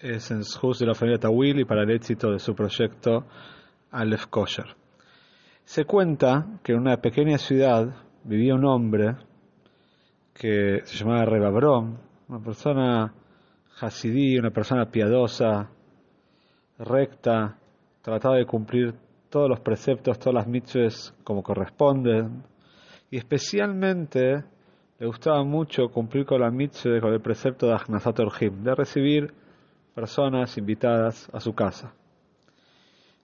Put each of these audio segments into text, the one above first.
es en Shus de la familia Tawil y para el éxito de su proyecto Aleph Kosher. Se cuenta que en una pequeña ciudad vivía un hombre que se llamaba Rebabrom, una persona hasidí, una persona piadosa, recta, trataba de cumplir todos los preceptos, todas las mitzvahs como corresponden, y especialmente le gustaba mucho cumplir con la mitzvah, con el precepto de Ahnazat Orhim, de recibir personas invitadas a su casa.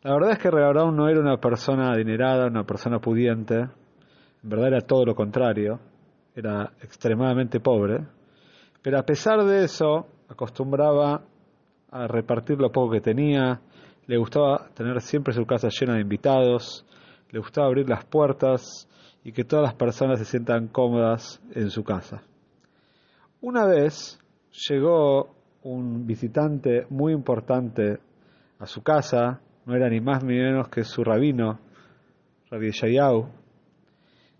La verdad es que Rehabrón no era una persona adinerada, una persona pudiente, en verdad era todo lo contrario, era extremadamente pobre, pero a pesar de eso acostumbraba a repartir lo poco que tenía, le gustaba tener siempre su casa llena de invitados, le gustaba abrir las puertas y que todas las personas se sientan cómodas en su casa. Una vez llegó un visitante muy importante a su casa, no era ni más ni menos que su rabino, Rabbi Yayau,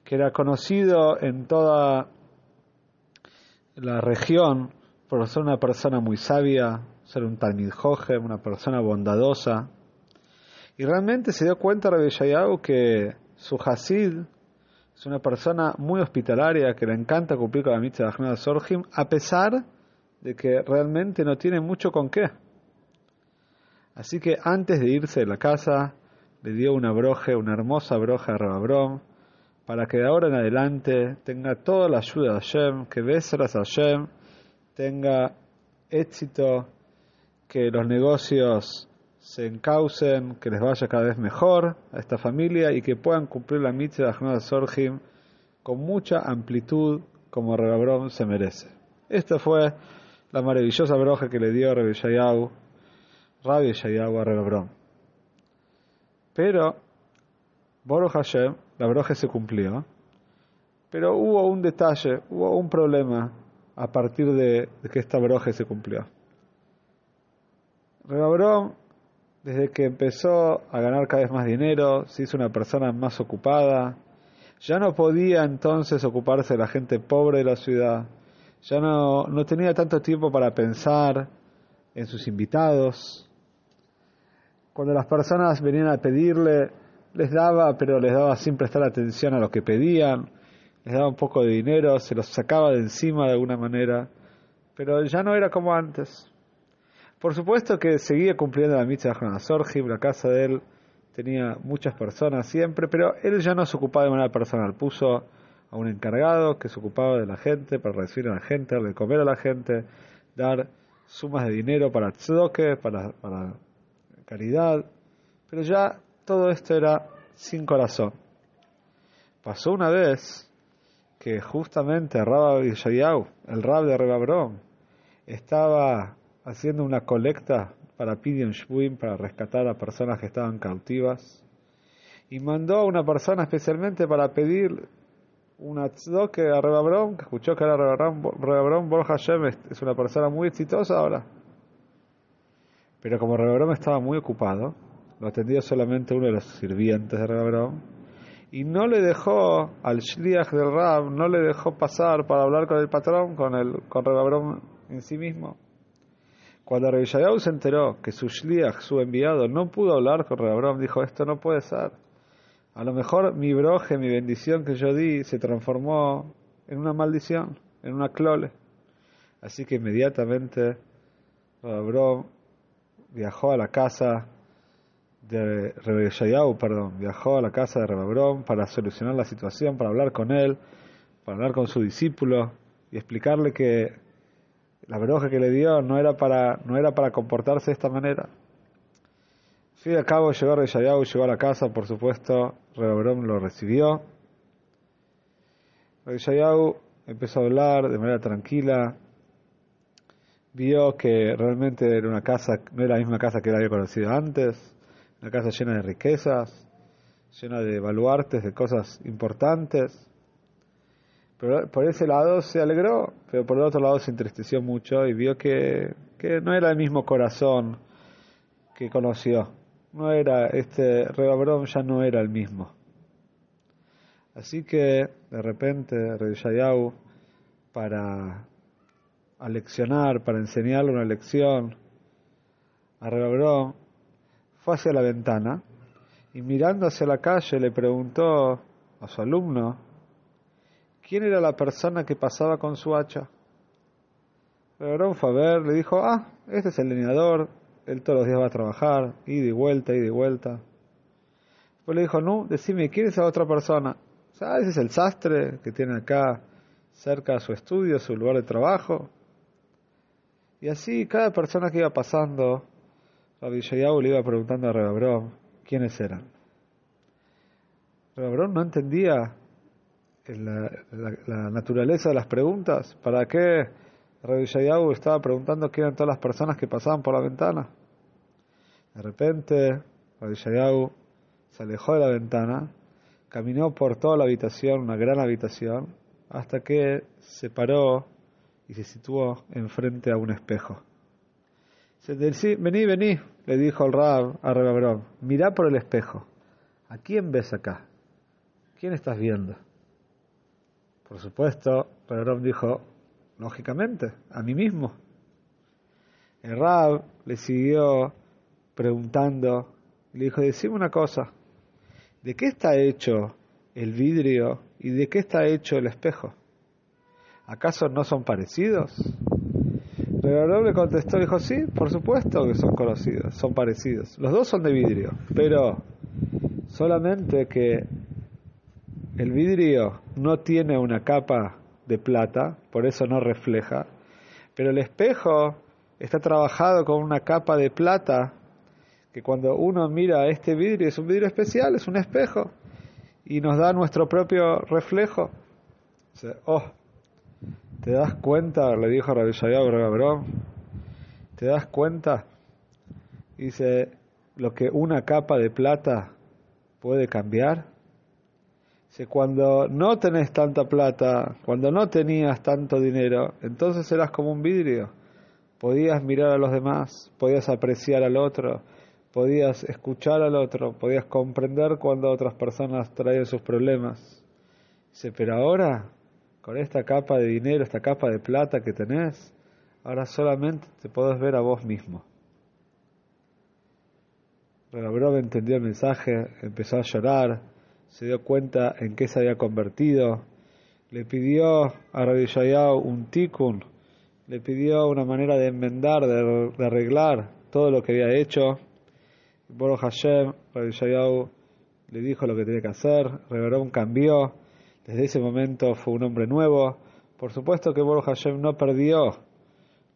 que era conocido en toda la región por ser una persona muy sabia, ser un Talmid Jojem, una persona bondadosa. Y realmente se dio cuenta Rabbi Yayau que su Hasid es una persona muy hospitalaria, que le encanta cumplir con la mitzvah de Sorjim, a pesar de que realmente no tiene mucho con qué. Así que antes de irse de la casa, le dio una broje, una hermosa broja a Rababrón, para que de ahora en adelante tenga toda la ayuda de Hashem, que beseras a Hashem, tenga éxito, que los negocios se encaucen, que les vaya cada vez mejor a esta familia y que puedan cumplir la mitzvah de Ahmad Sorjim con mucha amplitud como Rababrón se merece. Esta fue la maravillosa broja que le dio Rabbi Yayahu, Rabbi a Rebron. Pero, Baruch Hashem, la broja se cumplió, pero hubo un detalle, hubo un problema a partir de, que esta broja se cumplió. Rebron, desde que empezó a ganar cada vez más dinero, se hizo una persona más ocupada, ya no podía entonces ocuparse de la gente pobre de la ciudad, ya no, no tenía tanto tiempo para pensar en sus invitados. Cuando las personas venían a pedirle, les daba, pero les daba sin prestar atención a lo que pedían, les daba un poco de dinero, se los sacaba de encima de alguna manera, pero ya no era como antes. Por supuesto que seguía cumpliendo la mitzvah de Sorjim, la casa de él tenía muchas personas siempre, pero él ya no se ocupaba de manera personal, puso a un encargado que se ocupaba de la gente, para recibir a la gente, de comer a la gente, dar sumas de dinero para tzedokeh, para, para caridad, pero ya todo esto era sin corazón. Pasó una vez que justamente Rabbi Yishayahu, el rab de Rebabrón, estaba haciendo una colecta para Pidion Shbuim, para rescatar a personas que estaban cautivas, y mandó a una persona especialmente para pedir una que a Rebabron, que escuchó que era Rebabron, Borja Hashem es una persona muy exitosa ahora. Pero como Rebabron estaba muy ocupado, lo atendió solamente uno de los sirvientes de Rebabron, y no le dejó al Shliach del Rab, no le dejó pasar para hablar con el patrón, con, el, con Rebabron en sí mismo. Cuando Rebishayahu se enteró que su Shliach, su enviado, no pudo hablar con Rebabron, dijo, esto no puede ser. A lo mejor mi broje, mi bendición que yo di, se transformó en una maldición, en una clole. Así que inmediatamente Abraham viajó a la casa de Rebellayau, perdón, viajó a la casa de para solucionar la situación, para hablar con él, para hablar con su discípulo y explicarle que la broja que le dio no era para, no era para comportarse de esta manera. Fin y al cabo llegó Reyayahu, llegó a la casa, por supuesto, Rehoboam lo recibió. Reyayahu empezó a hablar de manera tranquila, vio que realmente era una casa, no era la misma casa que él había conocido antes, una casa llena de riquezas, llena de baluartes, de cosas importantes. Pero por ese lado se alegró, pero por el otro lado se entristeció mucho y vio que, que no era el mismo corazón que conoció. No era, este Rebabrón ya no era el mismo. Así que de repente Yayau para aleccionar, para enseñarle una lección a Rebabrón, fue hacia la ventana y mirando hacia la calle le preguntó a su alumno quién era la persona que pasaba con su hacha. Rebabrón fue a ver, le dijo, ah, este es el leñador, él todos los días va a trabajar, ida y vuelta, ida y vuelta. Después le dijo, no, decime, ¿quién es esa otra persona? Sea, ese es el sastre que tiene acá cerca de su estudio, su lugar de trabajo. Y así cada persona que iba pasando, Rabbi Yayahu le iba preguntando a Rebabrón quiénes eran. Rebabrón no entendía la, la, naturaleza de las preguntas. ¿Para qué Rabbi estaba preguntando quién eran todas las personas que pasaban por la ventana? De repente, Rabbi se alejó de la ventana Caminó por toda la habitación, una gran habitación, hasta que se paró y se situó enfrente a un espejo. vení, vení, le dijo el Rab a Rebabrón, mirá por el espejo. ¿A quién ves acá? ¿Quién estás viendo? Por supuesto, Rebabrón dijo, lógicamente, a mí mismo. El Rab le siguió preguntando, le dijo, decime una cosa, ¿de qué está hecho el vidrio y de qué está hecho el espejo? ¿Acaso no son parecidos? Reverón le contestó, dijo, sí, por supuesto que son conocidos, son parecidos. Los dos son de vidrio, pero solamente que el vidrio no tiene una capa de plata, por eso no refleja, pero el espejo está trabajado con una capa de plata que cuando uno mira este vidrio, es un vidrio especial, es un espejo, y nos da nuestro propio reflejo. oh, ¿te das cuenta? Le dijo Rabbi Shayab ¿te das cuenta? Dice, lo que una capa de plata puede cambiar. Cuando no tenés tanta plata, cuando no tenías tanto dinero, entonces eras como un vidrio. Podías mirar a los demás, podías apreciar al otro, podías escuchar al otro, podías comprender cuando otras personas traían sus problemas. Dice, pero ahora, con esta capa de dinero, esta capa de plata que tenés, ahora solamente te podés ver a vos mismo. Brove entendió el mensaje, empezó a llorar, se dio cuenta en qué se había convertido, le pidió a Rabbi un tikkun, le pidió una manera de enmendar, de, arreglar todo lo que había hecho, Boro Hashem, Rabbi le dijo lo que tenía que hacer, Reverón cambió, desde ese momento fue un hombre nuevo. Por supuesto que Boro Hashem no perdió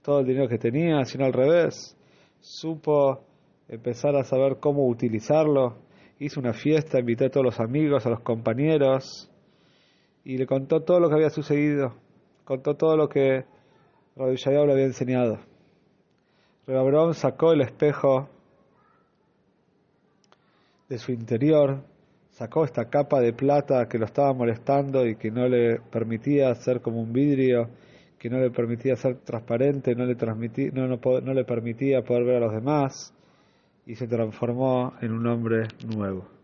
todo el dinero que tenía, sino al revés, supo empezar a saber cómo utilizarlo, hizo una fiesta, invitó a todos los amigos, a los compañeros, y le contó todo lo que había sucedido, contó todo lo que Rabbi le había enseñado. Reverón sacó el espejo de su interior, sacó esta capa de plata que lo estaba molestando y que no le permitía ser como un vidrio, que no le permitía ser transparente, no le, transmitía, no, no le permitía poder ver a los demás, y se transformó en un hombre nuevo.